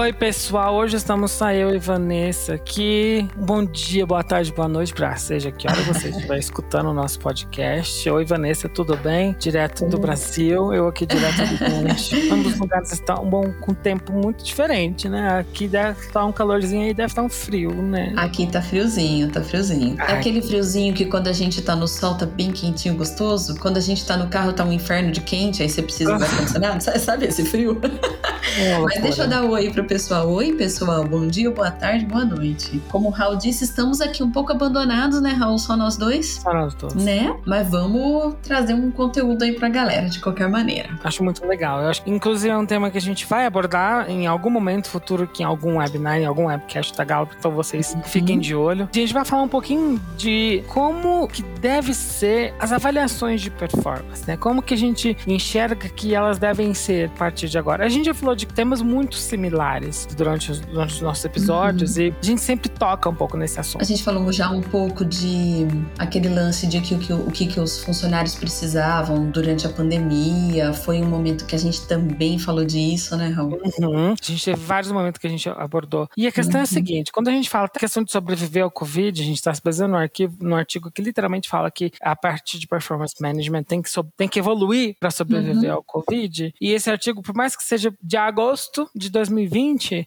Oi, pessoal. Hoje estamos só eu e Vanessa aqui. Bom dia, boa tarde, boa noite, pra seja que hora você estiver escutando o nosso podcast. Oi, Vanessa, tudo bem? Direto do Brasil, eu aqui direto do México. Ambos lugares estão bom, com tempo muito diferente, né? Aqui deve estar um calorzinho e deve estar um frio, né? Aqui tá friozinho, tá friozinho. É aquele friozinho que quando a gente tá no sol tá bem quentinho, gostoso. Quando a gente tá no carro tá um inferno de quente, aí você precisa do ar-condicionado. Sabe esse frio? É Mas deixa eu dar um oi pro pessoal. Oi, pessoal. Bom dia, boa tarde, boa noite. Como o Raul disse, estamos aqui um pouco abandonados, né, Raul? Só nós dois? Só nós dois. Né? Mas vamos trazer um conteúdo aí pra galera, de qualquer maneira. Acho muito legal. Eu acho que, inclusive, é um tema que a gente vai abordar em algum momento futuro, que em algum webinar, em algum webcast da Gallup, então vocês uhum. fiquem de olho. A gente vai falar um pouquinho de como que deve ser as avaliações de performance, né? Como que a gente enxerga que elas devem ser a partir de agora. A gente já falou de temas muito similares durante os, durante os nossos episódios uhum. e a gente sempre toca um pouco nesse assunto. A gente falou já um pouco de aquele lance de que, que, o que, que os funcionários precisavam durante a pandemia. Foi um momento que a gente também falou disso, né, Raul? Uhum. A gente teve vários momentos que a gente abordou. E a questão uhum. é a uhum. seguinte: quando a gente fala da questão de sobreviver ao Covid, a gente está se baseando no, arquivo, no artigo que literalmente fala que a parte de performance management tem que, tem que evoluir para sobreviver uhum. ao Covid. E esse artigo, por mais que seja de agosto de 2020,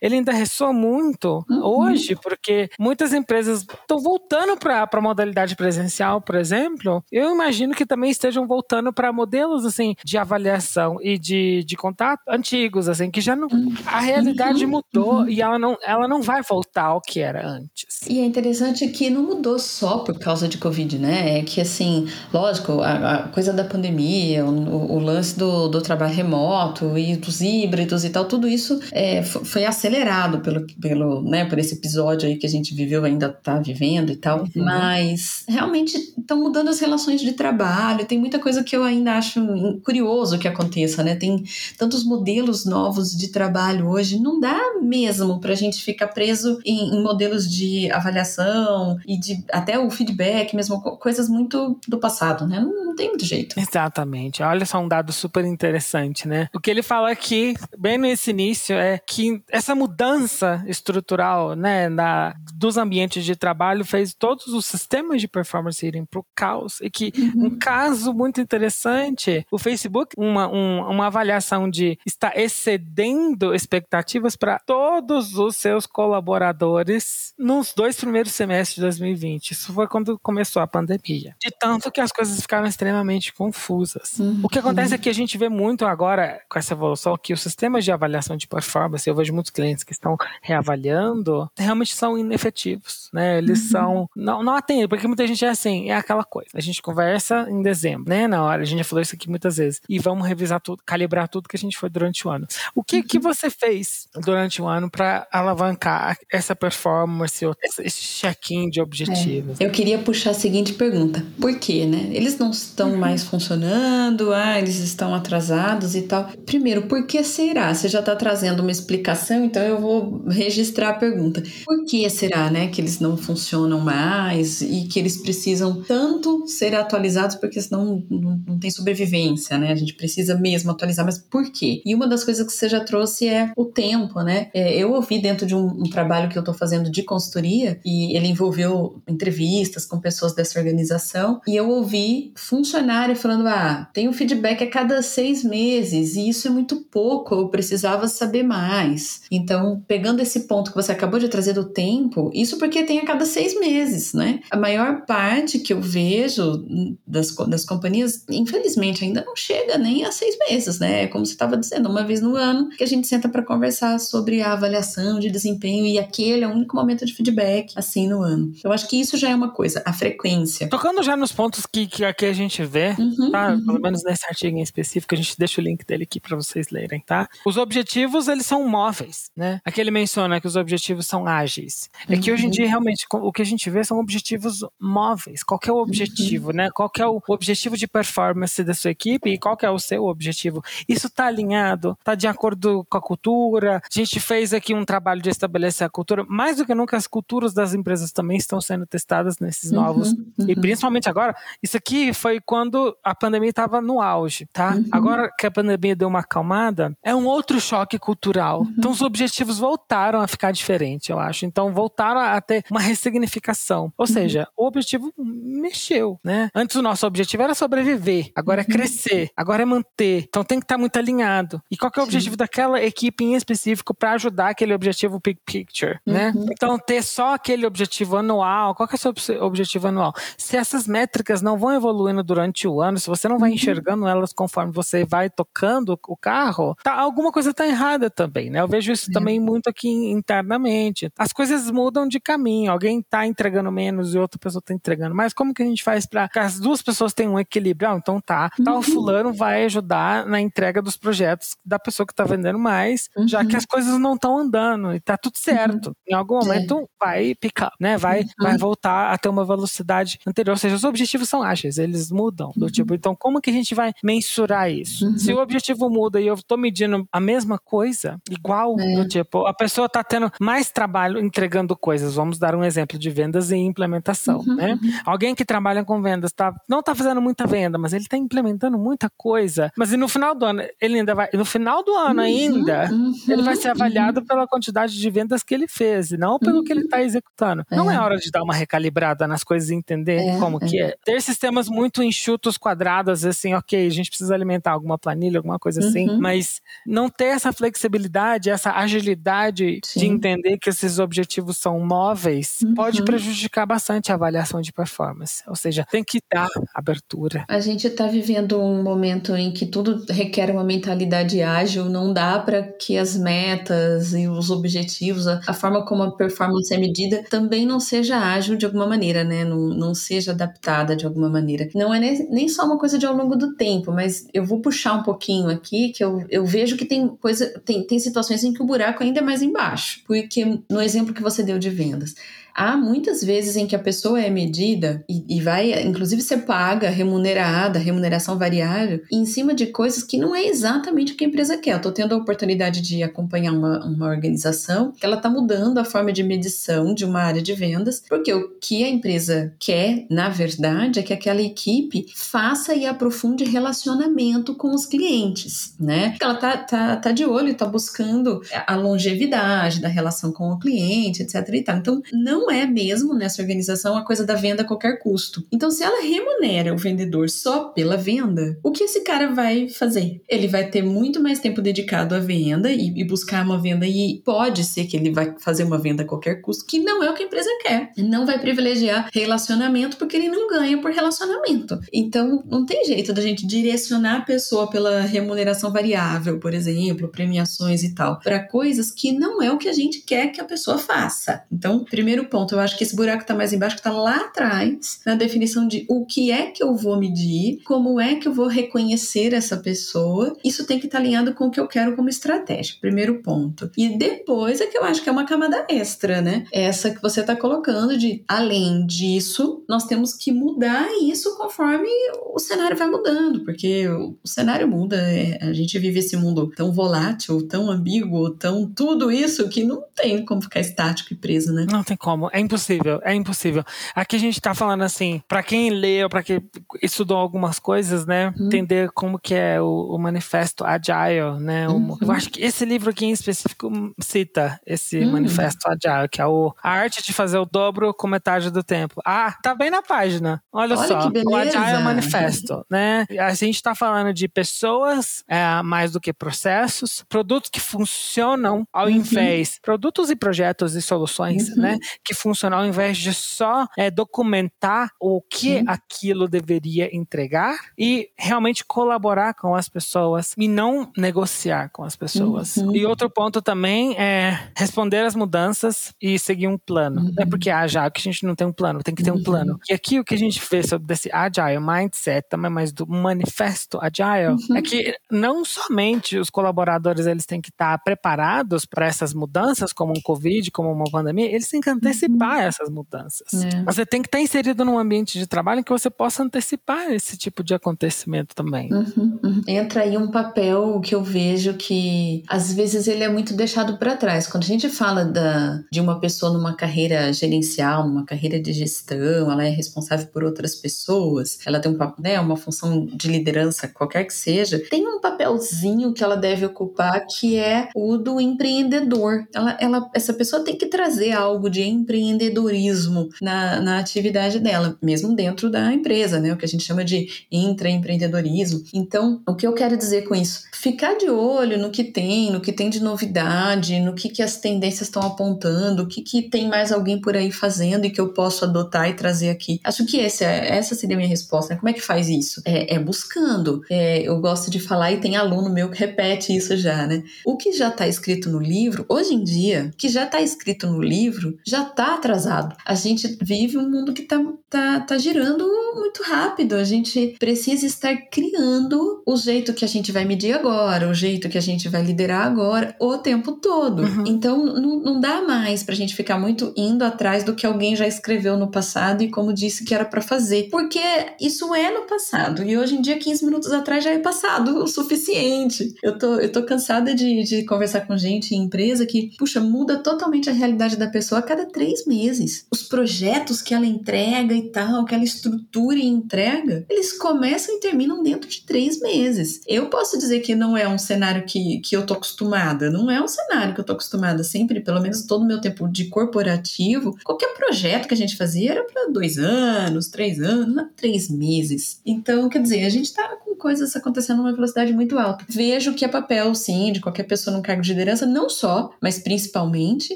ele ainda ressoa muito uhum. hoje, porque muitas empresas estão voltando para a modalidade presencial, por exemplo. Eu imagino que também estejam voltando para modelos assim de avaliação e de, de contato antigos, assim, que já não. A realidade uhum. mudou uhum. e ela não, ela não vai voltar ao que era antes. E é interessante que não mudou só por causa de Covid, né? É que, assim, lógico, a, a coisa da pandemia, o, o lance do, do trabalho remoto e dos híbridos e tal, tudo isso é, foi acelerado pelo, pelo, né, por esse episódio aí que a gente viveu, ainda está vivendo e tal. Uhum. Mas realmente estão mudando as relações de trabalho. Tem muita coisa que eu ainda acho curioso que aconteça, né? Tem tantos modelos novos de trabalho hoje. Não dá mesmo para a gente ficar preso em, em, modelos de avaliação e de até o feedback, mesmo coisas muito do passado, né? Não, não tem muito jeito. Exatamente. Olha só um dado super interessante, né? O que ele fala aqui, bem nesse início, é que essa mudança estrutural, né, na, dos ambientes de trabalho fez todos os sistemas de performance irem para o caos e que uhum. um caso muito interessante, o Facebook, uma, um, uma avaliação de está excedendo expectativas para todos os seus colaboradores nos dois primeiros semestres de 2020. Isso foi quando começou a pandemia. De tanto que as coisas ficaram extremamente confusas. Uhum. O que acontece é que a gente vê muito agora com essa evolução que os sistemas de avaliação de performance, eu vejo muitos clientes que estão reavaliando, realmente são inefetivos, né? Eles uhum. são não não atendem, porque muita gente é assim, é aquela coisa. A gente conversa em dezembro, né? Na hora a gente já falou isso aqui muitas vezes e vamos revisar tudo, calibrar tudo que a gente foi durante o ano. O que uhum. que você fez durante o ano para alavancar essa performance, esse check-in de objetivos? É. Eu queria puxar a seguinte pergunta: por quê, né? Eles não estão uhum. mais funcionando? Ah, eles estão atrasados e tal. Primeiro, por que será? Você já está trazendo uma explicação, então eu vou registrar a pergunta. Por que será, né, que eles não funcionam mais e que eles precisam tanto ser atualizados porque senão não, não tem sobrevivência, né? A gente precisa mesmo atualizar, mas por quê? E uma das coisas que você já trouxe é o tempo, né? É, eu ouvi dentro de um, um trabalho que eu estou fazendo de consultoria e ele envolveu entrevistas com pessoas dessa organização e eu ouvi funcionário falando: ah, tem um feedback a cada seis meses e isso é muito pouco, eu precisava saber mais. Então, pegando esse ponto que você acabou de trazer do tempo, isso porque tem a cada seis meses, né? A maior parte que eu vejo das, das companhias, infelizmente, ainda não chega nem a seis meses, né? Como você estava dizendo, uma vez no ano que a gente senta para conversar sobre a avaliação de desempenho e aquele é o único momento de feedback, assim, no ano. Eu acho que isso já é uma coisa, a frequência. Tocando já nos pontos que, que aqui a gente vê, uhum, tá? Uhum. Pelo menos nesse artigo em específico, a gente deixa o link dele aqui para vocês lerem, tá? os objetivos, eles são móveis, né? Aqui ele menciona que os objetivos são ágeis. É que hoje em dia, realmente, o que a gente vê são objetivos móveis. Qual é o objetivo, né? Qual é o objetivo de performance da sua equipe e qual é o seu objetivo? Isso está alinhado, está de acordo com a cultura. A gente fez aqui um trabalho de estabelecer a cultura. Mais do que nunca, as culturas das empresas também estão sendo testadas nesses novos. Uhum, uhum. E principalmente agora, isso aqui foi quando a pandemia estava no auge, tá? Uhum. Agora que a pandemia deu uma acalmada, é um outro choque cultural. Uhum. Então os objetivos voltaram a ficar diferentes, eu acho. Então voltaram a ter uma ressignificação. Ou uhum. seja, o objetivo mexeu, né? Antes o nosso objetivo era sobreviver, agora é uhum. crescer, agora é manter. Então tem que estar muito alinhado. E qual é o Sim. objetivo daquela equipe em específico para ajudar aquele objetivo big picture, né? Então ter só aquele objetivo anual, qual é o seu objetivo anual? Se essas métricas não vão evoluindo durante o ano, se você não vai enxergando elas conforme você vai tocando o carro, tá, alguma coisa está errada também, né? Eu vejo isso é. também muito aqui internamente. As coisas mudam de caminho. Alguém está entregando menos e outra pessoa está entregando mais. Como que a gente faz para que as duas pessoas tenham um equilíbrio? Ah, então tá. Tal uhum. fulano vai ajudar na entrega dos projetos da pessoa que está vendendo mais, uhum. já que as coisas não estão andando e tá tudo certo. Uhum. Em algum momento é. vai picar, né? Vai, vai uhum. voltar a ter uma velocidade anterior. Ou seja, os objetivos são ágeis, eles mudam. Do uhum. tipo, então como que a gente vai mensurar isso? Uhum. Se o objetivo muda e eu estou medindo a mesma coisa, igual, é. do tipo, a pessoa está tendo mais trabalho entregando coisas. Vamos dar um exemplo de vendas e implementação, uhum. né? Uhum. Alguém que trabalha com vendas tá, não está fazendo muita venda, mas ele está implementando muita coisa. Mas no final do ano, ele ainda vai, no final do ano uhum. ainda, uhum. ele vai ser avaliado pela quantidade de vendas que ele fez, e não pelo que ele está executando. É. Não é hora de dar uma recalibrada nas coisas e entender é. como que é. Ter sistemas muito enxutos, quadrados, assim, ok, a gente precisa alimentar alguma planilha, alguma coisa assim, uhum. mas não ter essa flexibilidade, essa agilidade Sim. de entender que esses objetivos são móveis, uhum. pode prejudicar bastante a avaliação de performance. Ou seja, tem que dar abertura. A gente está vivendo um momento em que tudo requer uma mentalidade ágil, não dá para que as metas e os objetivos, a, a, forma como a performance é medida, também não seja ágil de alguma maneira, né? Não, não seja adaptada de alguma maneira. Não é nem, nem só uma coisa de ao longo do tempo, mas eu vou puxar um pouquinho aqui, que eu, eu vejo que tem coisa, tem, tem situações em que o buraco ainda é mais embaixo. Porque no exemplo que você deu de vendas, há muitas vezes em que a pessoa é medida e, e, vai, inclusive, ser paga, remunerada, remuneração variável, em cima de coisas que não é exatamente o que a empresa quer. Eu estou tendo a oportunidade de acompanhar uma, uma organização que ela está mudando a forma de medição de uma área de vendas, porque o que a empresa quer, na verdade, é que aquela equipe faça e aprofunde relacionamento com os clientes, né? Ela tá, tá, tá de olho, está buscando a longevidade da relação com o cliente, etc. E tal. Então, não é mesmo nessa organização a coisa da venda a qualquer custo. Então, se ela remunera o vendedor só pela venda, o que esse cara vai fazer? Ele vai ter muito mais tempo dedicado à venda e, e buscar uma venda, e pode ser que ele vai fazer uma venda a qualquer custo, que não é o que a empresa quer. Não vai privilegiar relacionamento porque ele não ganha por relacionamento. Então, não tem jeito da gente direcionar a pessoa pela remuneração variável, por exemplo, premiações e tal, para coisas que não é o que a gente quer que a pessoa faça. Então, primeiro ponto ponto. Eu acho que esse buraco está mais embaixo, que está lá atrás, na definição de o que é que eu vou medir, como é que eu vou reconhecer essa pessoa. Isso tem que estar tá alinhado com o que eu quero como estratégia. Primeiro ponto. E depois é que eu acho que é uma camada extra, né? Essa que você está colocando de, além disso, nós temos que mudar isso conforme o cenário vai mudando, porque o cenário muda. É, a gente vive esse mundo tão volátil, tão ambíguo, tão tudo isso que não tem como ficar estático e preso, né? Não tem como é impossível, é impossível. Aqui a gente tá falando assim, para quem leu, para quem estudou algumas coisas, né, uhum. entender como que é o, o manifesto Agile, né? Uhum. eu acho que esse livro aqui em específico cita esse uhum. manifesto Agile, que é o, a arte de fazer o dobro com metade do tempo. Ah, tá bem na página. Olha, Olha só, o Agile Manifesto, né? A gente tá falando de pessoas é, mais do que processos, produtos que funcionam ao uhum. invés, produtos e projetos e soluções, uhum. né? Que funcionar ao invés de só é, documentar o que aquilo deveria entregar e realmente colaborar com as pessoas e não negociar com as pessoas. Uhum. E outro ponto também é responder às mudanças e seguir um plano. Uhum. Não é porque ah, já que a gente não tem um plano, tem que ter um plano. Uhum. E aqui o que a gente vê sobre esse agile mindset, também mais do manifesto agile, uhum. é que não somente os colaboradores eles têm que estar preparados para essas mudanças, como um Covid, como uma pandemia, eles têm que antecipar uhum. essas mudanças. É. Você tem que estar inserido num ambiente de trabalho em que você possa antecipar esse tipo de acontecimento também. Uhum, uhum. Entra aí um papel que eu vejo que às vezes ele é muito deixado para trás. Quando a gente fala da, de uma pessoa numa carreira gerencial, numa carreira de gestão, ela é responsável por outras pessoas, ela tem um, né, uma função de liderança, qualquer que seja, tem um papelzinho que ela deve ocupar que é o do empreendedor. Ela, ela, essa pessoa tem que trazer algo de empreendedorismo na, na atividade dela, mesmo dentro da empresa, né? O que a gente chama de intraempreendedorismo. Então, o que eu quero dizer com isso? Ficar de olho no que tem, no que tem de novidade, no que, que as tendências estão apontando, o que, que tem mais alguém por aí fazendo e que eu posso adotar e trazer aqui. Acho que esse é, essa seria a minha resposta. Né? Como é que faz isso? É, é buscando. É, eu gosto de falar e tem aluno meu que repete isso já, né? O que já está escrito no livro, hoje em dia, que já está escrito no livro, já está atrasado. A gente vive um mundo que está tá, tá girando muito rápido. A gente precisa estar criando o jeito que a gente vai medir agora, o jeito que a gente vai liderar agora, o tempo todo. Uhum. Então, não, não dá mais pra gente ficar muito indo atrás do que alguém já escreveu no passado e como disse que era para fazer. Porque isso é no passado. E hoje em dia, 15 minutos atrás já é passado o suficiente. Eu tô, eu tô cansada de, de conversar com gente em empresa que, puxa, muda totalmente a realidade da pessoa a cada três meses. Os projetos que ela entrega e tal, aquela estrutura e entrega, eles começam e terminam dentro de três meses. Eu posso dizer que não é um cenário que, que eu tô acostumada, não é um cenário que eu tô acostumada sempre, pelo menos todo o meu tempo de corporativo, qualquer projeto que a gente fazia era para dois anos, três anos, três meses. Então, quer dizer, a gente tá com coisas acontecendo numa velocidade muito alta. Vejo que é papel, sim, de qualquer pessoa num cargo de liderança, não só, mas principalmente,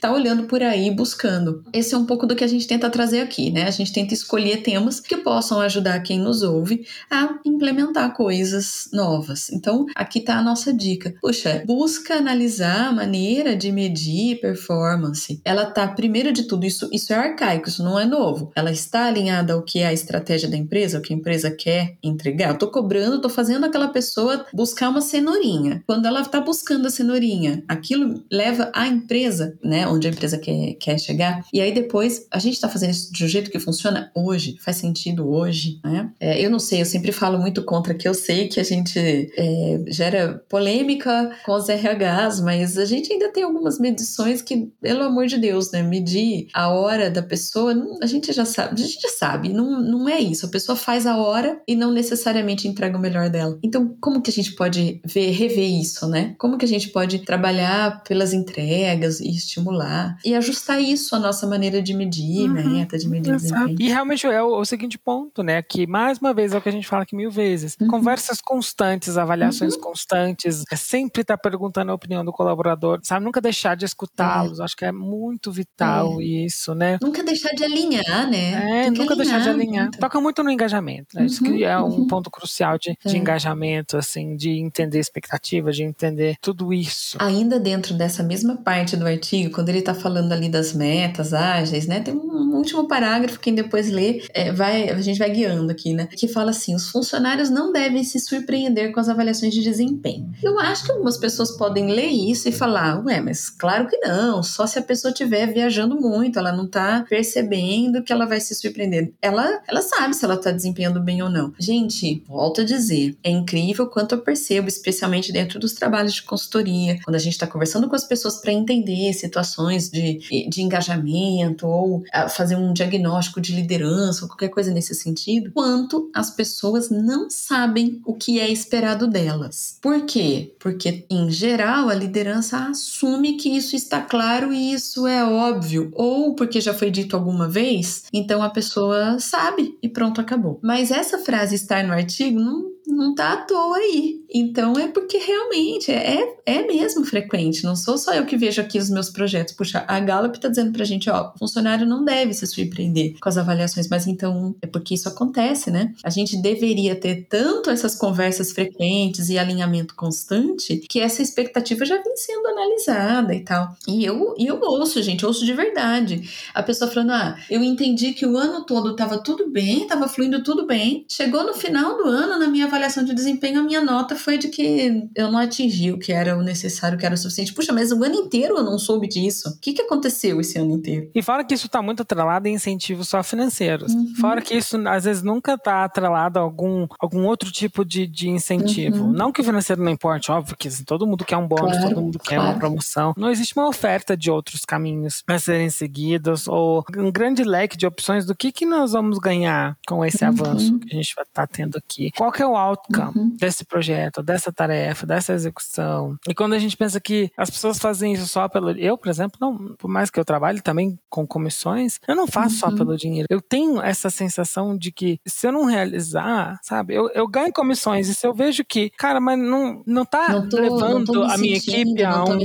tá olhando por aí buscando. Esse é um pouco do que a gente tenta trazer aqui, né? A gente tenta escolher temas que possam ajudar quem nos ouve a implementar coisas novas. Então, aqui tá a nossa dica. Puxa, busca analisar a maneira de medir performance. Ela tá, primeiro de tudo, isso, isso é arcaico, isso não é novo. Ela está alinhada ao que é a estratégia da empresa, o que a empresa quer entregar. Eu tô cobrando eu tô fazendo aquela pessoa buscar uma cenourinha. Quando ela tá buscando a cenourinha, aquilo leva a empresa, né, onde a empresa quer, quer chegar. E aí depois, a gente tá fazendo isso de um jeito que funciona hoje, faz sentido hoje, né? É, eu não sei, eu sempre falo muito contra que eu sei que a gente é, gera polêmica com os RHs, mas a gente ainda tem algumas medições que, pelo amor de Deus, né, medir a hora da pessoa, a gente já sabe, a gente já sabe, não, não é isso. A pessoa faz a hora e não necessariamente entrega o melhor dela. Então, como que a gente pode ver, rever isso, né? Como que a gente pode trabalhar pelas entregas e estimular e ajustar isso à nossa maneira de medir, uhum. meta, de medir desempenho. E realmente é o, o, seguinte ponto, né? Que mais uma vez é o que a gente fala aqui mil vezes. Uhum. Conversas constantes, avaliações uhum. constantes, é sempre estar tá perguntando a opinião do colaborador, sabe? Nunca deixar de escutá-los. É. Acho que é muito vital é. isso, né? Nunca deixar de alinhar, né? É, nunca deixar de alinhar. Muito. Toca muito no engajamento, né? Isso que é um uhum. ponto crucial de de é. engajamento, assim, de entender expectativa, de entender tudo isso. Ainda dentro dessa mesma parte do artigo, quando ele está falando ali das metas ágeis, né, tem um último parágrafo, quem depois lê, é, vai, a gente vai guiando aqui, né, que fala assim, os funcionários não devem se surpreender com as avaliações de desempenho. Eu acho que algumas pessoas podem ler isso e falar, ué, mas claro que não, só se a pessoa estiver viajando muito, ela não está percebendo que ela vai se surpreender. Ela, ela sabe se ela está desempenhando bem ou não. Gente, volto a dizer, dizer. É incrível quanto eu percebo, especialmente dentro dos trabalhos de consultoria, quando a gente está conversando com as pessoas para entender situações de, de engajamento ou ah, fazer um diagnóstico de liderança ou qualquer coisa nesse sentido, quanto as pessoas não sabem o que é esperado delas. Por quê? Porque, em geral, a liderança assume que isso está claro e isso é óbvio, ou porque já foi dito alguma vez, então a pessoa sabe e pronto, acabou. Mas essa frase estar no artigo não não tá à toa aí. Então é porque realmente é, é mesmo frequente. Não sou só eu que vejo aqui os meus projetos. Puxa, a Gallup tá dizendo pra gente, ó, funcionário não deve se surpreender com as avaliações, mas então é porque isso acontece, né? A gente deveria ter tanto essas conversas frequentes e alinhamento constante que essa expectativa já vem sendo analisada e tal. E eu, e eu ouço, gente, ouço de verdade. A pessoa falando, ah, eu entendi que o ano todo tava tudo bem, tava fluindo tudo bem. Chegou no final do ano, na minha avaliação de desempenho, a minha nota foi de que eu não atingi o que era o necessário, o que era o suficiente. Puxa, mas o ano inteiro eu não soube disso. O que, que aconteceu esse ano inteiro? E fora que isso está muito atrelado em incentivos só financeiros. Uhum. Fora que isso, às vezes, nunca está atrelado a algum, algum outro tipo de, de incentivo. Uhum. Não que o financeiro não importe, óbvio que assim, todo mundo quer um bônus, claro, todo mundo claro. quer uma promoção. Não existe uma oferta de outros caminhos a serem seguidos ou um grande leque de opções do que, que nós vamos ganhar com esse uhum. avanço que a gente vai estar tá tendo aqui. Qual que é o outcome uhum. desse projeto, dessa tarefa, dessa execução? E quando a gente pensa que as pessoas fazem isso só pelo... Eu, por exemplo, não, por mais que eu trabalhe também com comissões, eu não faço só uhum. pelo dinheiro. Eu tenho essa sensação de que se eu não realizar, sabe, eu, eu ganho comissões e se eu vejo que, cara, mas não, não tá não tô, levando não a minha equipe a um.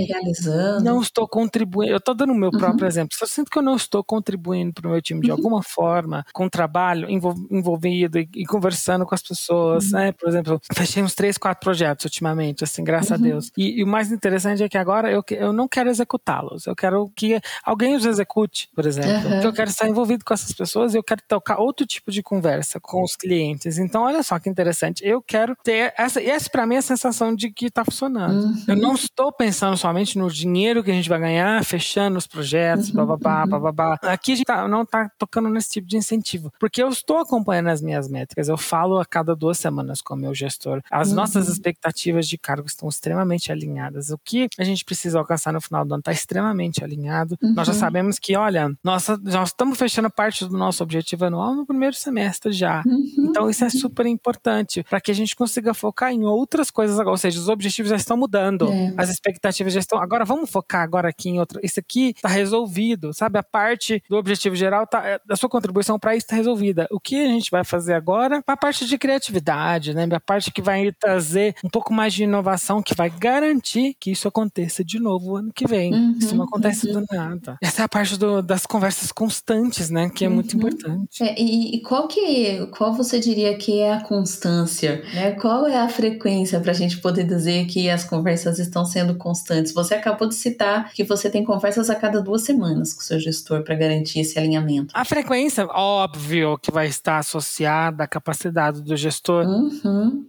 Não, não estou contribuindo. Eu estou dando o meu uhum. próprio exemplo. Se eu sinto que eu não estou contribuindo para o meu time de uhum. alguma forma, com trabalho envolvido e, e, conversando com as pessoas, uhum. né? Por exemplo, fechei uns três, quatro projetos ultimamente, assim, graças a uhum. Deus. E, e, o mais interessante é que agora eu, eu não quero executá-los. Eu quero que alguém os execute, por exemplo. Uhum. Eu quero estar envolvido com essas pessoas e eu quero tocar outro tipo de conversa com os clientes. Então, olha só que interessante. Eu quero ter essa, e essa para mim é a sensação de que está funcionando. Uhum. Eu não estou pensando somente no dinheiro que a gente vai ganhar, fechando os projetos, uhum. bababá, uhum. bababá. Aqui a gente tá, não está tocando nesse tipo de incentivo, porque eu estou acompanhando as minhas métricas. Eu falo a cada duas semanas com o meu gestor. As uhum. nossas expectativas de cargo estão extremamente alinhadas. O que a gente precisa alcançar no final do ano está extremamente alinhado. Nós já uhum. sabemos que, olha, nós, nós estamos fechando parte do nosso objetivo anual no primeiro semestre já. Uhum. Então, isso é super importante para que a gente consiga focar em outras coisas agora. Ou seja, os objetivos já estão mudando, é. as expectativas já estão. Agora, vamos focar agora aqui em outra. Isso aqui está resolvido, sabe? A parte do objetivo geral, tá, é, a sua contribuição para isso está resolvida. O que a gente vai fazer agora? A parte de criatividade, né? A parte que vai trazer um pouco mais de inovação, que vai garantir que isso aconteça de novo ano que vem. Uhum, isso não acontece uhum. do nada. Essa é a parte do, das conversas constantes, né? Que é uhum. muito importante. É, e, e, qual que qual você diria que é a constância? Né? Qual é a frequência para a gente poder dizer que as conversas estão sendo constantes? Você acabou de citar que você tem conversas a cada duas semanas com o seu gestor para garantir esse alinhamento. A frequência, óbvio, que vai estar associada à capacidade do gestor. Uhum.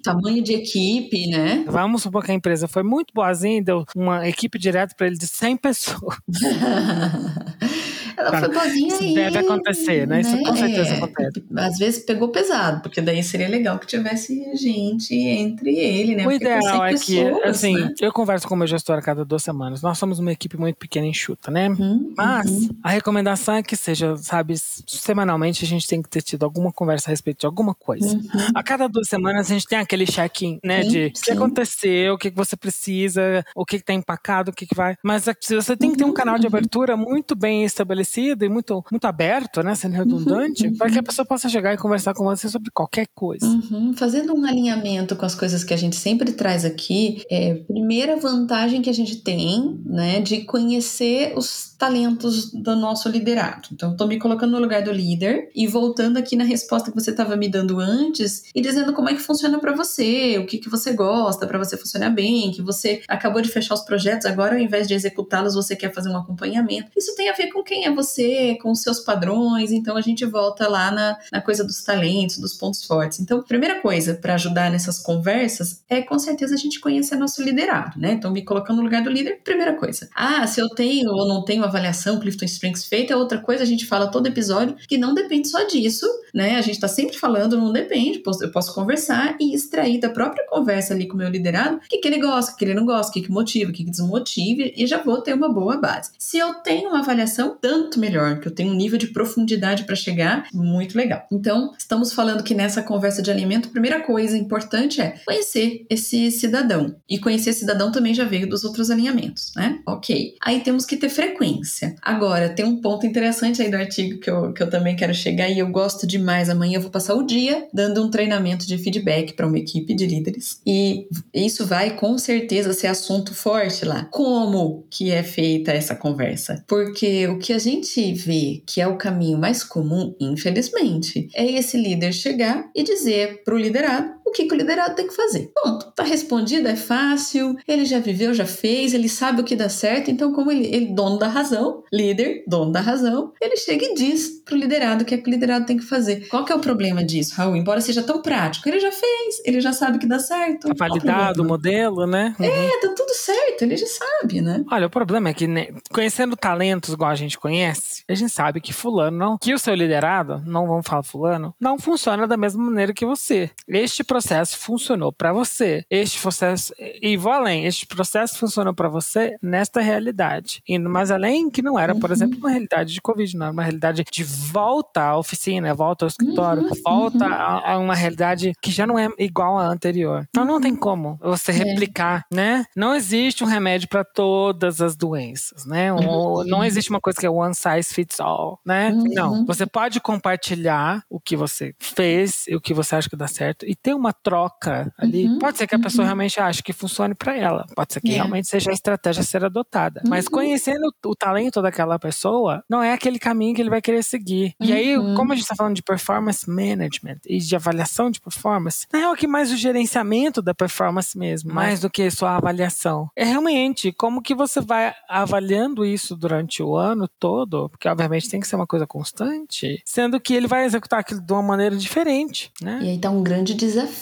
Tamanho de equipe, né? Vamos supor que a empresa foi muito boazinha, deu uma equipe direta para ele de 100 pessoas. Ela foi boazinha aí. Deve acontecer, né? Isso né? com certeza é, acontece. Às vezes pegou pesado, porque daí seria legal que tivesse gente entre ele, né? O porque ideal é que, assim, né? eu converso com o meu gestor a cada duas semanas. Nós somos uma equipe muito pequena e enxuta, né? Uhum, Mas uhum. a recomendação é que seja, sabe, semanalmente a gente tem que ter tido alguma conversa a respeito de alguma coisa. Uhum. A cada duas semanas a gente tem aquele check-in, né? Sim, de o que aconteceu, o que você precisa, o que está empacado, o que, que vai. Mas você tem que ter um canal de uhum. abertura muito bem estabelecido estabelecido e muito, muito aberto, né, sendo redundante, uhum, para que a pessoa possa chegar e conversar com você sobre qualquer coisa. Uhum. Fazendo um alinhamento com as coisas que a gente sempre traz aqui, é, primeira vantagem que a gente tem, né, de conhecer os talentos do nosso liderado. Então, estou me colocando no lugar do líder e voltando aqui na resposta que você estava me dando antes e dizendo como é que funciona para você, o que, que você gosta para você funcionar bem, que você acabou de fechar os projetos, agora ao invés de executá-los, você quer fazer um acompanhamento. Isso tem a ver com quem é você, com os seus padrões, então a gente volta lá na, na coisa dos talentos, dos pontos fortes. Então, primeira coisa para ajudar nessas conversas é com certeza a gente conhecer nosso liderado, né? Então, me colocando no lugar do líder, primeira coisa. Ah, se eu tenho ou não tenho avaliação Clifton Strengths feita, é outra coisa, a gente fala todo episódio que não depende só disso, né? A gente tá sempre falando, não depende, eu posso conversar e extrair da própria conversa ali com o meu liderado o que, que ele gosta, o que ele não gosta, o que, que motiva, o que, que desmotiva, e já vou ter uma boa base. Se eu tenho uma avaliação, tanto melhor, que eu tenho um nível de profundidade para chegar muito legal. Então, estamos falando que nessa conversa de alimento, a primeira coisa importante é conhecer esse cidadão. E conhecer esse cidadão também já veio dos outros alinhamentos, né? Ok. Aí temos que ter frequência. Agora, tem um ponto interessante aí do artigo que eu, que eu também quero chegar e eu gosto demais. Amanhã eu vou passar o dia dando um treinamento de feedback para uma equipe de líderes. E isso vai com certeza ser assunto forte lá. Como que é feita essa conversa? Porque o que a gente vê que é o caminho mais comum, infelizmente, é esse líder chegar e dizer para o liderado o que, que, o liderado tem que fazer. Ponto. Tá respondido, é fácil, ele já viveu, já fez, ele sabe o que dá certo, então, como ele, ele dono da razão, líder, dono da razão, ele chega e diz pro liderado o que é que o liderado tem que fazer. Qual que é o problema disso, Raul? Embora seja tão prático, ele já fez, ele já sabe que dá certo. Tá validado o modelo, né? É, uhum. É, tá tudo certo, ele já sabe, né? Olha, o problema é que né, conhecendo talentos igual a gente conhece, a gente sabe que fulano não, que o seu liderado, não vamos falar fulano, não funciona da mesma maneira que você. Este processo funcionou para você. Este processo, e vou além, este processo funcionou para você nesta realidade. Indo mais além, que não era, por uhum. exemplo, uma realidade de Covid, não era uma realidade de volta à oficina, volta ao escritório, uhum. volta uhum. A, a, uma realidade que já não é igual à anterior. Então não tem uhum. como você é. replicar, é. né? Não existe um remédio para todas as doenças, né? Uhum. Não existe uma coisa que é one size fits all, né? Não. Você pode compartilhar o que você fez e o que você acha que dá certo e ter uma troca ali. Uhum. Pode ser que a pessoa uhum. realmente ache que funcione para ela. Pode ser que yeah. É. realmente seja a estratégia a ser adotada. Uhum. Mas conhecendo o talento daquela pessoa, não é aquele caminho que ele vai querer seguir. E aí, uhum. como a gente está falando de performance management e de avaliação de performance, não é o que mais o gerenciamento da performance mesmo, mais do que só a avaliação. É realmente como que você vai avaliando isso durante o ano todo, porque obviamente tem que ser uma coisa constante, sendo que ele vai executar aquilo de uma maneira diferente, né? E aí tá um grande desafio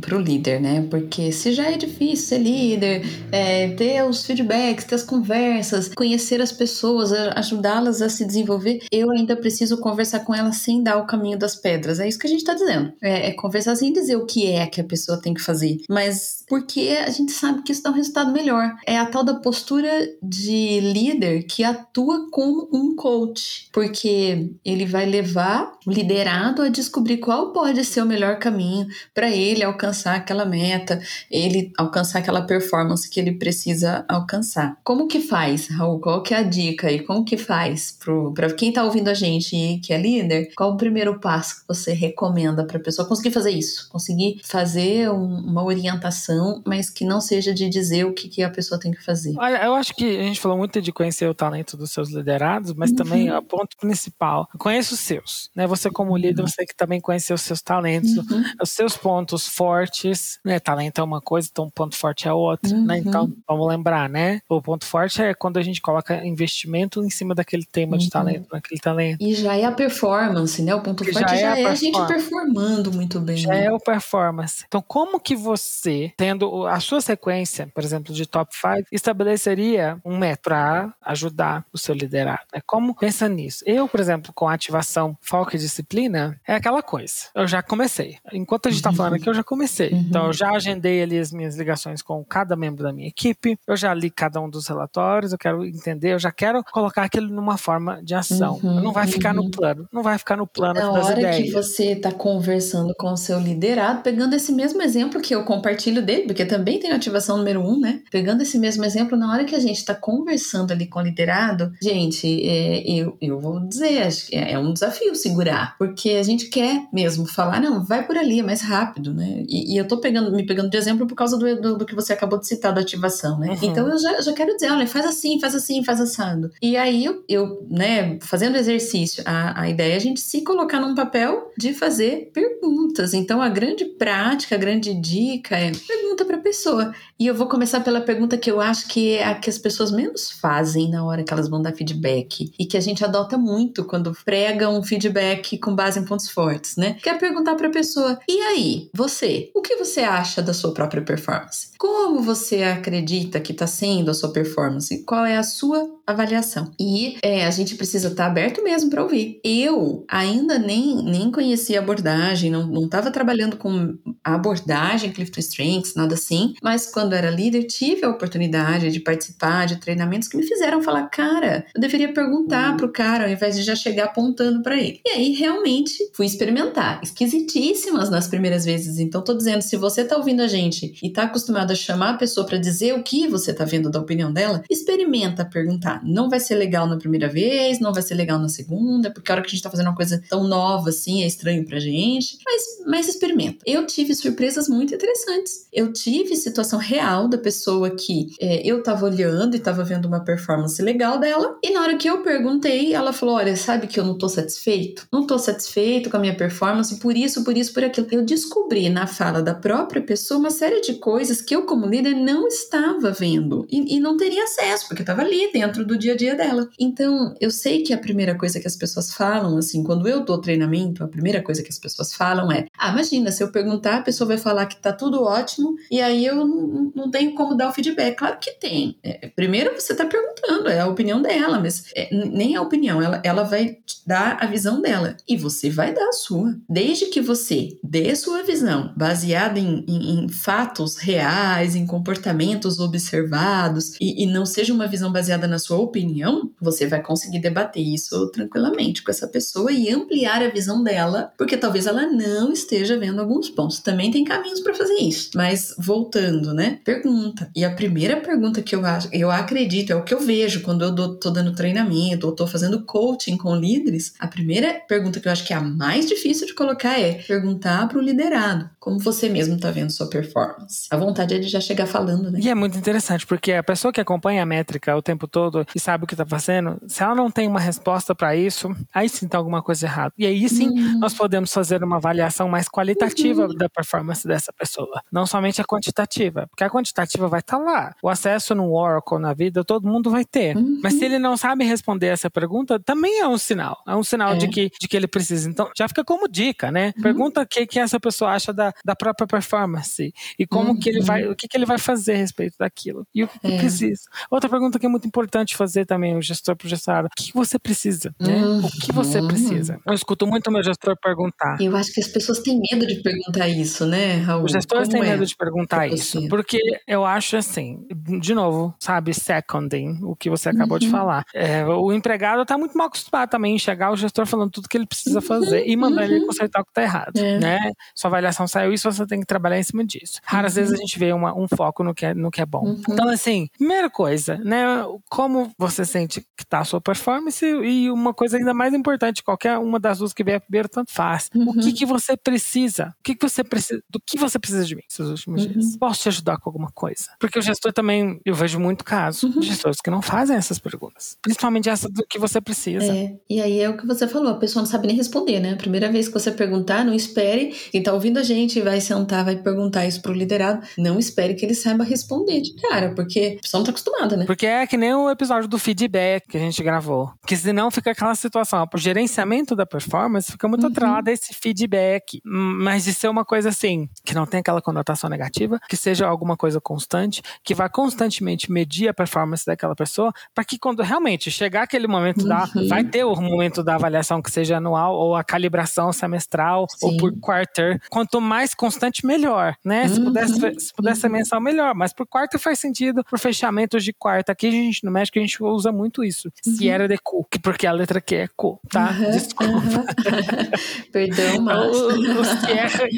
para o líder, né? Porque se já é difícil ser líder, é, ter os feedbacks, ter as conversas, conhecer as pessoas, ajudá-las a se desenvolver, eu ainda preciso conversar com elas sem dar o caminho das pedras. É isso que a gente está dizendo. É, é, conversar sem dizer o que é que a pessoa tem que fazer, mas porque a gente sabe que isso dá um resultado melhor. É a tal da postura de líder que atua como um coach, porque ele vai levar o liderado a descobrir qual pode ser o melhor caminho para ele alcançar aquela meta, ele alcançar aquela performance que ele precisa alcançar. Como que faz, Raul? Qual que é a dica aí? Como que faz para quem está ouvindo a gente e que é líder? Qual o primeiro passo que você recomenda para a pessoa conseguir fazer isso? Conseguir fazer um, uma orientação, mas que não seja de dizer o que, que a pessoa tem que fazer. Olha, eu acho que a gente falou muito de conhecer o talento dos seus liderados, mas uhum. também o ponto principal, conheça os seus, né? Você como líder, uhum. você que também conhecer os seus talentos, uhum. os seus pontos fortes, né? Talento é uma coisa, então ponto forte é outra, né? Uhum. Então, vamos lembrar, né? O ponto forte é quando a gente coloca investimento em cima daquele tema de uhum. talento, naquele talento. E já é a performance, né? O ponto forte já, já é, a, é a gente performando muito bem. Já né? é o performance. Então, como que você, tendo a sua sequência, por exemplo, de top 5, estabeleceria um método para ajudar o seu liderado? Né? Como pensa nisso? Eu, por exemplo, com ativação, foco e disciplina, é aquela coisa. Eu já comecei. Enquanto a gente está falando aqui, eu já comecei. Uhum. Então, eu já agendei ali as minhas ligações com cada membro da minha equipe, eu já li cada um dos relatórios, eu quero entender, eu já quero colocar aquilo numa forma de ação. Uhum, não vai uhum. ficar no uhum. plano, não vai ficar no plano Na das hora ideias. que você está conversando com o seu liderado, pegando esse mesmo exemplo que eu compartilho dele, porque também tem ativação número um, né? Pegando esse mesmo exemplo, na hora que a gente está conversando ali com o liderado, gente, é, eu, eu vou dizer, é, é um desafio segurar, porque a gente quer mesmo falar, não, vai por ali, é mais rápido, né? E, e eu tô pegando, me pegando de exemplo por causa do, do, do que você acabou de citar da ativação, né? Uhum. Então eu já, já quero dizer, olha, faz assim, faz assim, faz assado. E aí eu, eu né, fazendo exercício, a, a ideia é a gente se colocar num papel de fazer perguntas. Então a grande prática, a grande dica é pergunta para a pessoa. E eu vou começar pela pergunta que eu acho que é a que as pessoas menos fazem na hora que elas vão dar feedback e que a gente adota muito quando prega um feedback com base em pontos fortes, né? Que é perguntar para a pessoa: "E aí, você, o que você acha da sua própria performance? Como você acredita que está sendo a sua performance? Qual é a sua avaliação?" E é, a gente precisa estar tá aberto mesmo para ouvir. Eu ainda nem nem conhecia a abordagem, não estava trabalhando com a abordagem Clifton Strengths, nada assim, mas quando era líder, tive a oportunidade de participar de treinamentos que me fizeram falar, cara, eu deveria perguntar pro cara ao invés de já chegar apontando para ele. E aí realmente fui experimentar, esquisitíssimas nas primeiras vezes. Então tô dizendo, se você tá ouvindo a gente e tá acostumado a chamar a pessoa para dizer o que você tá vendo da opinião dela, experimenta perguntar. Não vai ser legal na primeira vez, não vai ser legal na segunda, porque a hora que a gente tá fazendo uma coisa tão nova assim, é estranho pra gente, mas, mas experimenta. Eu tive surpresas muito interessantes. Eu tive situação real da pessoa que é, eu tava olhando e tava vendo uma performance legal dela, e na hora que eu perguntei, ela falou: Olha, sabe que eu não tô satisfeito? Não tô satisfeito com a minha performance, por isso, por isso, por aquilo. Eu descobri na fala da própria pessoa uma série de coisas que eu, como líder, não estava vendo e, e não teria acesso, porque estava ali dentro do dia a dia dela. Então, eu sei que a primeira coisa que as pessoas falam, assim, quando eu dou treinamento, a primeira coisa que as pessoas falam é: Ah, imagina, se eu perguntar, a pessoa vai falar que tá tudo ótimo e aí eu não, não tenho como dar o feedback. Claro que tem. É, primeiro você tá perguntando, é a opinião dela, mas é, nem a opinião, ela, ela vai dar a visão dela e você vai dar a sua. Desde que você dê sua visão baseada em, em, em fatos reais, em comportamentos observados e, e não seja uma visão baseada na sua opinião, você vai conseguir debater isso tranquilamente com essa pessoa e ampliar a visão dela, porque talvez ela não esteja vendo alguns pontos. Também tem caminhos para fazer isso. Mas voltando, né? Pergunta. E a primeira pergunta que eu acho, eu acredito, é o que eu vejo quando eu dou, tô dando treinamento ou tô fazendo coaching com líderes. A primeira pergunta que eu acho que é a mais difícil de colocar é perguntar para o liderado como você mesmo tá vendo sua performance. A vontade é de já chegar falando, né? E é muito interessante, porque a pessoa que acompanha a métrica o tempo todo e sabe o que tá fazendo, se ela não tem uma resposta para isso, aí sim tá alguma coisa errada. E aí sim uhum. nós podemos fazer uma avaliação mais qualitativa uhum. da performance dessa pessoa, não somente a quantitativa, porque a quantitativa vai estar tá lá. O acesso no Oracle na vida todo mundo vai ter. Uhum. Mas se ele não sabe responder essa pergunta, também é um sinal. É um sinal é. De, que, de que ele precisa. Então já fica como dica, né? Uhum. Pergunta o que, que essa pessoa acha da, da própria performance e como que ele vai, o que, que ele vai fazer a respeito daquilo e o que, que é. precisa. Outra pergunta que é muito importante fazer também, o gestor projetar, o que você precisa, né? Uhum. O que você precisa? Eu escuto muito o meu gestor perguntar. Eu acho que as pessoas têm medo de perguntar isso, né, Raul? Os gestores têm é? medo de perguntar isso, porque eu acho assim, de novo, sabe, seconding, o que você acabou uhum. de falar. É, o empregado está muito mal acostumado também a enxergar o gestor falando tudo que ele precisa uhum. fazer e mandar ele uhum. consertar o que está errado, é. né? Sua avaliação saiu isso, você tem que trabalhar em cima disso. Raras vezes a uhum. gente vê uma, um foco no que é, no que é bom. Uhum. Então, assim, primeira coisa, né? Como você sente que tá a sua performance e uma coisa ainda mais importante, qualquer uma das duas que vier primeiro, tanto faz. Uhum. O que que você precisa? O que que você precisa? Do que você precisa de mim esses últimos uhum. dias? Posso te ajudar com alguma coisa? Porque o gestor também, eu vejo muito caso de uhum. gestores que não fazem essas perguntas. Principalmente essa do que você precisa. É, e aí é o que você falou, a pessoa não sabe nem responder, né? A primeira vez que você perguntar, não espere. Quem tá ouvindo a gente vai sentar, vai perguntar isso pro liderado, não espere que ele saiba responder de cara, porque a pessoa não tá acostumada, né? Porque é que nem o episódio do feedback que a gente gravou. Que senão fica aquela situação, o gerenciamento da performance fica muito uhum. atrelado a esse feedback. Mas de ser uma coisa assim, que não tem aquela conotação negativa, que seja alguma coisa constante, que vai constantemente medir a performance daquela pessoa, para que quando realmente chegar aquele momento uhum. da. Vai ter o momento da avaliação que seja anual, ou a calibração semestral, Sim. ou por quarter. Quanto mais constante, melhor, né? Se, pudesse, uhum. se pudesse ser mensal, melhor. Mas por quarta faz sentido. Por fechamentos de quarta. Aqui a gente, no México, a gente usa muito isso. Uhum. Se era de cu. Porque a letra Q é cu, tá? Uhum. Desculpa. Uhum. Perdão, mas... O, o,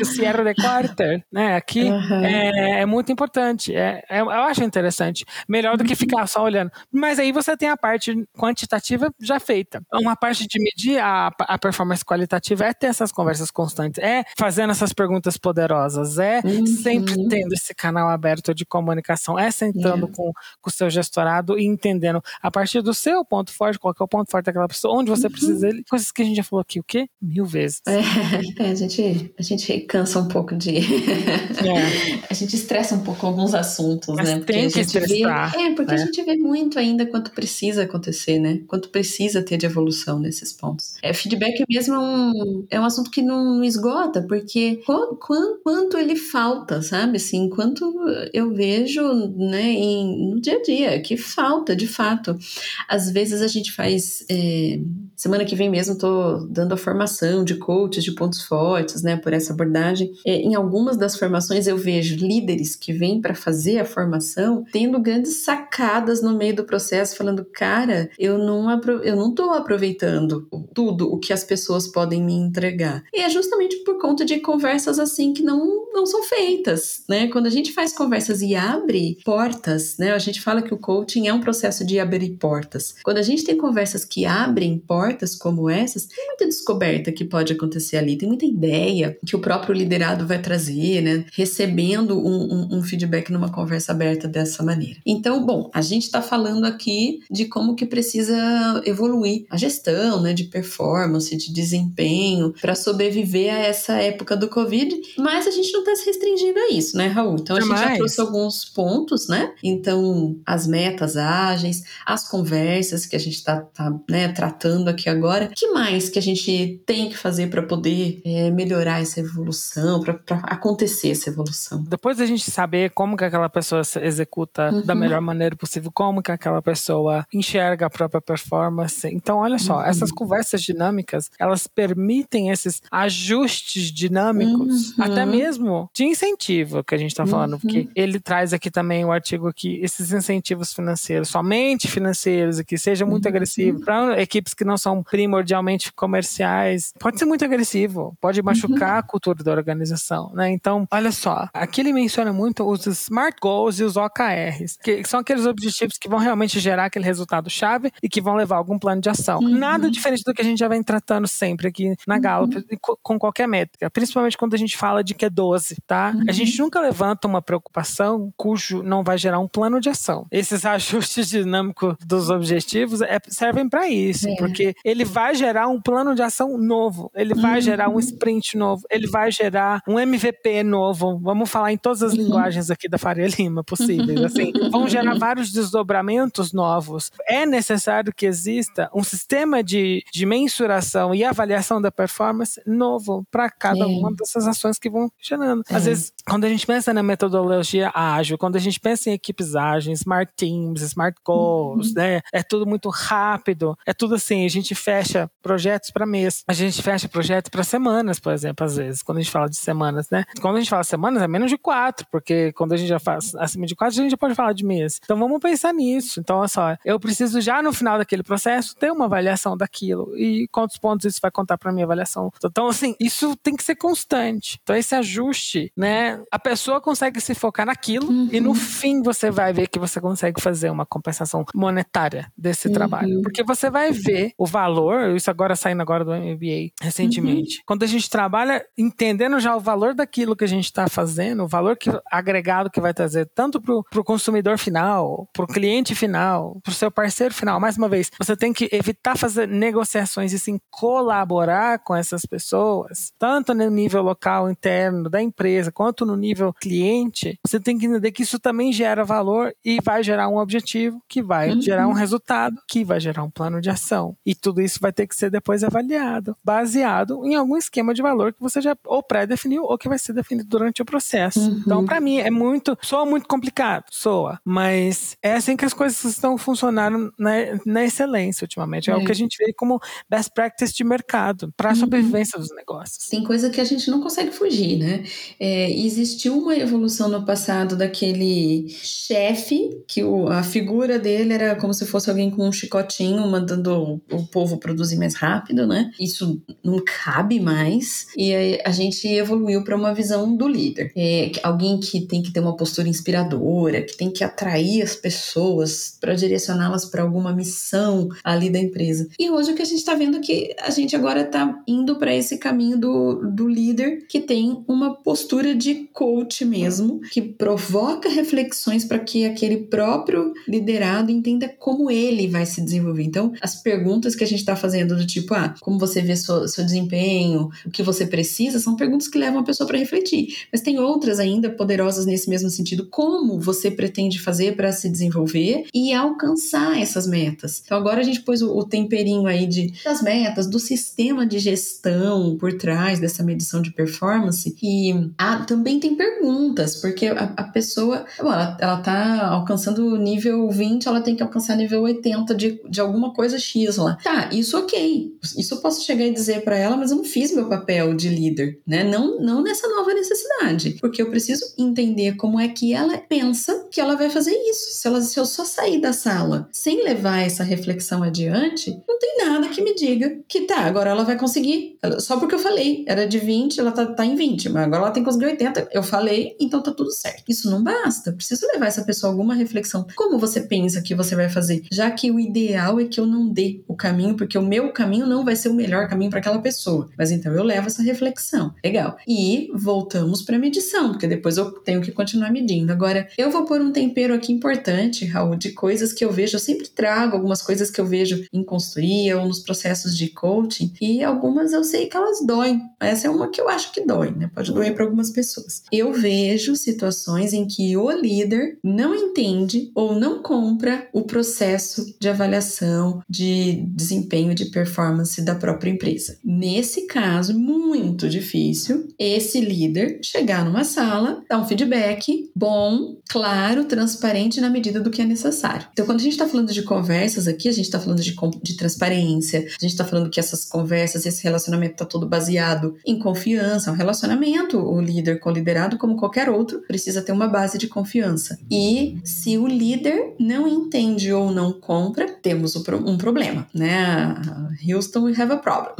o Sierra de quarta, né? Aqui uhum. é, é, muito importante. É, é, eu acho interessante. Melhor do que ficar só olhando. Mas aí você tem a parte quantitativa já feita. Uma parte de medir a, a performance qualitativa é ter essas conversas constantes. É fazendo essas perguntas poderosas. É uhum. sempre tendo esse canal aberto de comunicação, é sentando yeah. com, com o seu gestorado e entendendo a partir do seu ponto forte, qual é o ponto forte daquela pessoa, onde você uhum. precisa dele, coisas que a gente já falou aqui, o quê? Mil vezes. É, é a, gente, a gente cansa um pouco de. É. a gente estressa um pouco alguns assuntos, Mas né? Porque tem que expressar. Vê, é, porque né? a gente vê muito ainda quanto precisa acontecer, né? Quanto precisa ter de evolução nesses pontos. É, feedback mesmo é um, é um assunto que não esgota, porque quanto, quanto ele falta, sabe? Assim, quanto eu vejo, né, em, no dia a dia, que falta, de fato. Às vezes a gente faz. É, semana que vem mesmo tô dando a formação de coaches de pontos fortes, né, por essa abordagem. É, em algumas das formações eu vejo líderes que vêm para fazer a formação tendo grandes sacadas no meio do processo, falando, cara, eu não, eu não aproveitando tudo o que as pessoas podem me entregar. E é justamente por conta de conversas assim que não, não são feitas, né? Quando a gente faz conversas e abre portas, né? A gente fala que o coaching é um processo de abrir portas. Quando a gente tem conversas que abrem portas como essas, tem muita descoberta que pode acontecer ali, tem muita ideia que o próprio liderado vai trazer, né? Recebendo um, um, um feedback numa conversa aberta dessa maneira. Então, bom, a gente está falando aqui de como que precisa evoluir a gestão, né? De performance, de desempenho, para sobreviver a essa época do Covid, mas a gente não está se restringindo a isso, né, Raul? Então, a gente já trouxe alguns pontos, né? Então, as metas ágeis, as conversas que a gente está tá, né, tratando aqui agora. que mais que a gente tem que fazer para poder é, melhorar essa evolução, para acontecer essa evolução? Depois da gente saber como que aquela pessoa se executa uhum. da melhor maneira possível, como que aquela pessoa enxerga a própria performance. Então, olha só, uhum. essas conversas dinâmicas, elas permitem esses ajustes dinâmicos, uhum. até mesmo de incentivo que a gente está falando, porque uhum. ele traz aqui também o artigo aqui, esses incentivos financeiros, somente financeiros aqui, seja muito uhum. agressivo, para equipes que não são primordialmente comerciais, pode ser muito agressivo, pode uhum. machucar a cultura da organização, né? Então, olha só, aqui ele menciona muito os Smart Goals e os OKRs, que são aqueles objetivos que vão realmente gerar aquele resultado chave e que vão levar a algum plano de ação. Uhum. Nada diferente do que a gente já vem tratando sempre aqui na Gallup, uhum. com qualquer métrica, principalmente quando a gente fala de que é 12, tá? A gente nunca levanta uma preocupação cujo não vai gerar um plano de ação. Esses ajustes dinâmicos dos objetivos é, servem para isso, é. porque ele vai gerar um plano de ação novo, ele vai uhum. gerar um sprint novo, ele vai gerar um MVP novo. Vamos falar em todas as uhum. linguagens aqui da Faria Lima possíveis, assim. Vão gerar vários desdobramentos novos. É necessário que exista um sistema de, de mensuração e avaliação da performance novo para cada é. uma dessas ações que vão gerando. Às é. vezes, quando a gente pensa na metodologia ágil, quando a gente pensa em equipes ágeis, smart teams, smart goals, uhum. né? É tudo muito rápido. É tudo assim, a gente fecha projetos para mês, a gente fecha projetos para semanas, por exemplo, às vezes, quando a gente fala de semanas, né? Quando a gente fala semanas, é menos de quatro, porque quando a gente já faz acima de quatro, a gente já pode falar de mês. Então vamos pensar nisso. Então, olha só, eu preciso já no final daquele processo ter uma avaliação daquilo. E quantos pontos isso vai contar para minha avaliação? Então, assim, isso tem que ser constante. Então, esse ajuste, né? A pessoa consegue se focar naquilo uhum. e no uhum. fim você vai ver que você consegue fazer uma compensação monetária desse uhum. trabalho. Porque você vai ver o valor, isso agora saindo agora do MBA recentemente. Uhum. Quando a gente trabalha entendendo já o valor daquilo que a gente está fazendo, o valor que, agregado que vai trazer tanto para o consumidor final, para o cliente final, para o seu parceiro final. Mais uma vez, você tem que evitar fazer negociações e sim colaborar com essas pessoas, tanto no nível local interno da empresa, quanto no nível cliente. Você tem que entender que isso também gera valor e vai gerar um objetivo, que vai uhum. gerar um resultado, que vai gerar um plano de ação. E tudo isso vai ter que ser depois avaliado, baseado em algum esquema de valor que você já ou pré-definiu ou que vai ser definido durante o processo. Uhum. Então, para mim, é muito, soa muito complicado, soa, mas é assim que as coisas estão funcionando na, na excelência ultimamente. É, é, o que a gente vê como best practice de mercado para a uhum. sobrevivência dos negócios. Tem coisa que a gente não consegue fugir, né? É, existiu uma evolução no passado daquele chefe que o, a figura dele era como se fosse alguém com um chicotinho mandando o, o povo produzir mais rápido, né? Isso não cabe mais e a, a gente evoluiu para uma visão do líder, é, alguém que tem que ter uma postura inspiradora, que tem que atrair as pessoas para direcioná-las para alguma missão ali da empresa. E hoje o que a gente está vendo é que a gente agora está indo para esse caminho do, do líder que tem uma postura de coach mesmo, que provoca reflexões para que aquele próprio liderado entenda como ele vai se desenvolver. Então, as perguntas que a gente está fazendo do tipo, ah, como você vê seu, seu desempenho, o que você precisa, são perguntas que levam a pessoa para refletir. Mas tem outras ainda poderosas nesse mesmo sentido, como você pretende fazer para se desenvolver e alcançar essas metas. Então agora a gente pôs o, o temperinho aí de, das metas, do sistema de gestão por trás dessa medição de performance e ah, também tem perguntas, porque a, a pessoa, bom, ela, ela tá alcançando nível 20, ela tem que alcançar nível 80 de, de alguma coisa X lá. Tá, isso ok. Isso eu posso chegar e dizer para ela, mas eu não fiz meu papel de líder, né? Não, não nessa nova necessidade, porque eu preciso entender como é que ela pensa que ela vai fazer isso. Se, ela, se eu só sair da sala sem levar essa reflexão adiante, não tem nada que me diga que tá, agora ela vai conseguir. Só porque eu falei, era de 20, ela tá, tá em 20, mas agora ela tem que conseguir 80. Eu falei, então tá tudo certo. Isso não basta. Preciso levar essa pessoa a alguma reflexão. Como você pensa que você vai fazer? Já que o ideal é que eu não dê o caminho, porque o meu caminho não vai ser o melhor caminho para aquela pessoa. Mas então eu levo essa reflexão. Legal. E voltamos para medição, porque depois eu tenho que continuar medindo. Agora, eu vou pôr um tempero aqui importante, Raul, de coisas que eu vejo. Eu sempre trago algumas coisas que eu vejo em consultoria ou nos processos de coaching, e algumas eu sei que elas doem. Essa é uma que eu acho que dói, né? Pode doer para algumas pessoas. Eu vejo situações em que o líder não entende ou não compra o processo de avaliação de desempenho de performance da própria empresa. Nesse caso, muito difícil esse líder chegar numa sala, dar um feedback bom, claro, transparente na medida do que é necessário. Então, quando a gente está falando de conversas aqui, a gente está falando de, de transparência, a gente está falando que essas conversas, esse relacionamento está todo baseado em confiança, um relacionamento, o líder com o liderado, como qualquer outro, precisa ter uma base de confiança. E se o líder não entende ou não compra, temos um problema, né? Houston, we have a problem.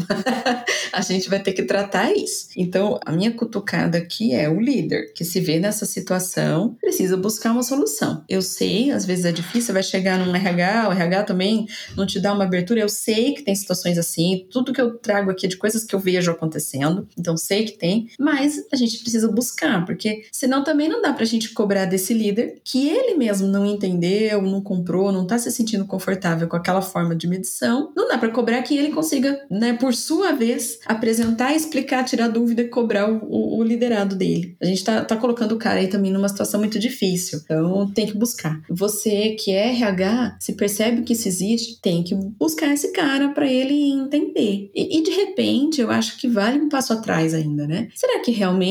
a gente vai ter que tratar isso. Então, a minha cutucada aqui é o líder que se vê nessa situação, precisa buscar uma solução. Eu sei, às vezes é difícil, vai chegar num RH, o RH também não te dá uma abertura. Eu sei que tem situações assim, tudo que eu trago aqui é de coisas que eu vejo acontecendo, então sei que tem, mas a gente precisa buscar, porque senão também não dá pra gente cobrar desse líder que ele mesmo não entendeu, não comprou, não tá se sentindo confortável com aquela forma de medição. Não dá para cobrar que ele consiga, né, por sua vez, apresentar, explicar, tirar dúvida e cobrar o, o, o liderado dele. A gente tá, tá colocando o cara aí também numa situação muito difícil. Então tem que buscar. Você que é RH, se percebe que isso existe, tem que buscar esse cara para ele entender. E, e, de repente, eu acho que vale um passo atrás ainda, né? Será que realmente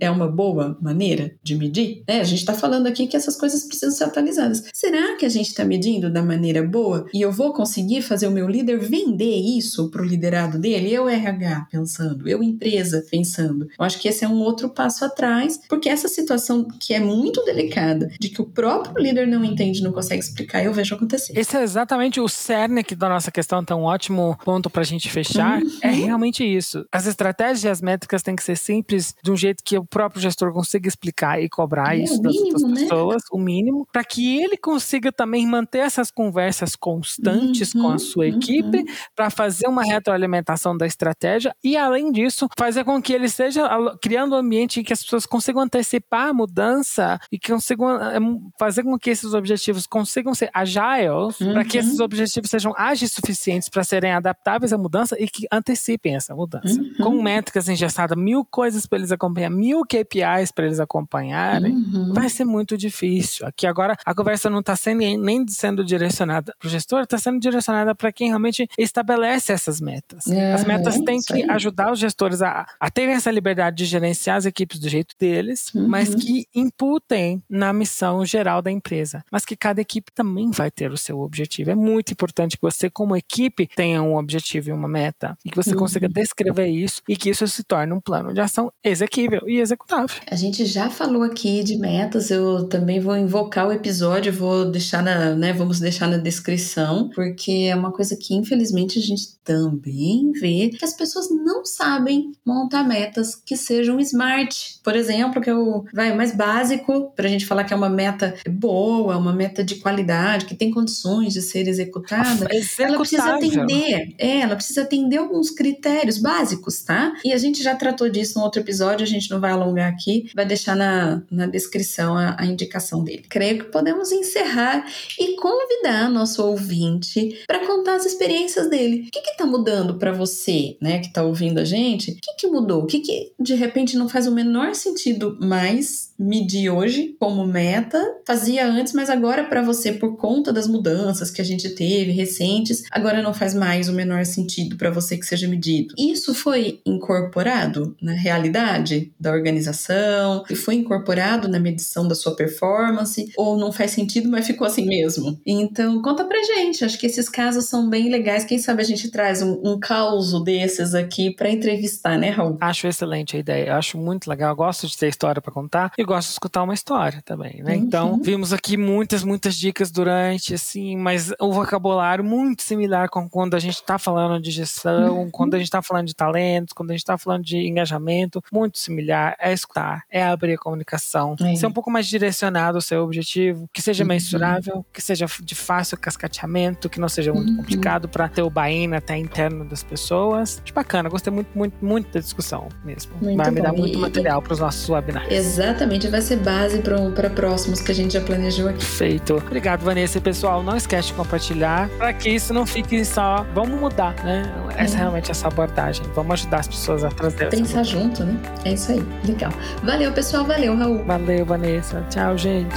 é uma boa maneira de medir? É, a gente está falando aqui que essas coisas precisam ser atualizadas. Será que a gente está medindo da maneira boa e eu vou conseguir fazer o meu líder vender isso para o liderado dele? Eu RH pensando, eu empresa pensando. Eu acho que esse é um outro passo atrás, porque essa situação que é muito delicada, de que o próprio líder não entende, não consegue explicar, eu vejo acontecer. Esse é exatamente o cerne da nossa questão, então um ótimo ponto para a gente fechar. Uhum. É realmente isso. As estratégias e as métricas têm que ser simples, de um jeito que o próprio gestor consiga explicar e cobrar é, isso mínimo, das, das né? pessoas, o mínimo, para que ele consiga também manter essas conversas constantes uhum, com a uhum, sua equipe, uhum. para fazer uma retroalimentação da estratégia e, além disso, fazer com que ele esteja criando um ambiente em que as pessoas consigam antecipar a mudança e que consigam eh, fazer com que esses objetivos consigam ser agiles, uhum. para que esses objetivos sejam ágeis suficientes para serem adaptáveis à mudança e que antecipem essa mudança. Uhum. Com métricas engessadas, mil coisas para eles acompanhar, mil KPIs para eles acompanharem, uhum. vai ser muito difícil. Aqui agora a conversa não está sendo, nem sendo direcionada para o gestor, está sendo direcionada para quem realmente estabelece essas metas. É, as metas têm que ajudar os gestores a, a terem essa liberdade de gerenciar as equipes do jeito deles, uhum. mas que imputem na missão geral da empresa. Mas que cada equipe também vai ter o seu objetivo. É muito importante que você, como equipe, tenha um objetivo e uma meta e que você uhum. consiga descrever isso e que isso se torne um plano de ação exequível e executável. A gente já falou aqui de metas, eu também vou invocar o episódio, vou deixar na, né, vamos deixar na descrição, porque é uma coisa que infelizmente a gente também vê que as pessoas não sabem montar metas que sejam smart. Por exemplo, que é o vai mais básico para a gente falar que é uma meta boa, uma meta de qualidade, que tem condições de ser executada. Ela precisa atender, é, ela precisa atender alguns critérios básicos, tá? E a gente já tratou disso no outro episódio, a gente não vai alongar aqui, vai deixar na, na descrição a, a indicação dele. Creio que podemos encerrar e convidar nosso ouvinte para contar as experiências dele. O que está mudando para você, né, que está ouvindo a gente? O que, que mudou? O que, que de repente não faz o menor sentido mais medir hoje como meta, fazia antes, mas agora para você, por conta das mudanças que a gente teve recentes, agora não faz mais o menor sentido para você que seja medido. Isso foi incorporado na realidade da organização, e foi incorporado na medição da sua performance, ou não faz sentido, mas ficou assim mesmo? Então, conta pra gente. Acho que esses casos são bem legais. Quem sabe a gente traz um, um caos desses aqui para entrevistar, né, Raul? Acho excelente a ideia. Acho muito legal. Eu gosto de ter história para contar e gosto de escutar uma história também, né? Uhum. Então, vimos aqui muitas, muitas dicas durante, assim, mas o vocabulário muito similar com quando a gente está falando de gestão, uhum. quando a gente está falando de talentos, quando a gente está falando de engajamento, muito similar. É escutar, é abrir a comunicação, é. ser um pouco mais direcionado ao seu objetivo, que seja uhum. mensurável, que seja de fácil cascateamento, que não seja muito uhum. complicado para ter o buy-in até interno das pessoas. Acho bacana, gostei muito, muito, muito da discussão mesmo. Muito vai bom. me dar muito e, material para os nossos webinars. Exatamente, vai ser base para próximos que a gente já planejou aqui. Feito. Obrigado, Vanessa. Pessoal, não esquece de compartilhar para que isso não fique só. Vamos mudar, né? Essa é realmente essa abordagem. Vamos ajudar as pessoas a trazer. Pensar junto, né? É isso aí. Legal. Valeu, pessoal. Valeu, Raul. Valeu, Vanessa. Tchau, gente.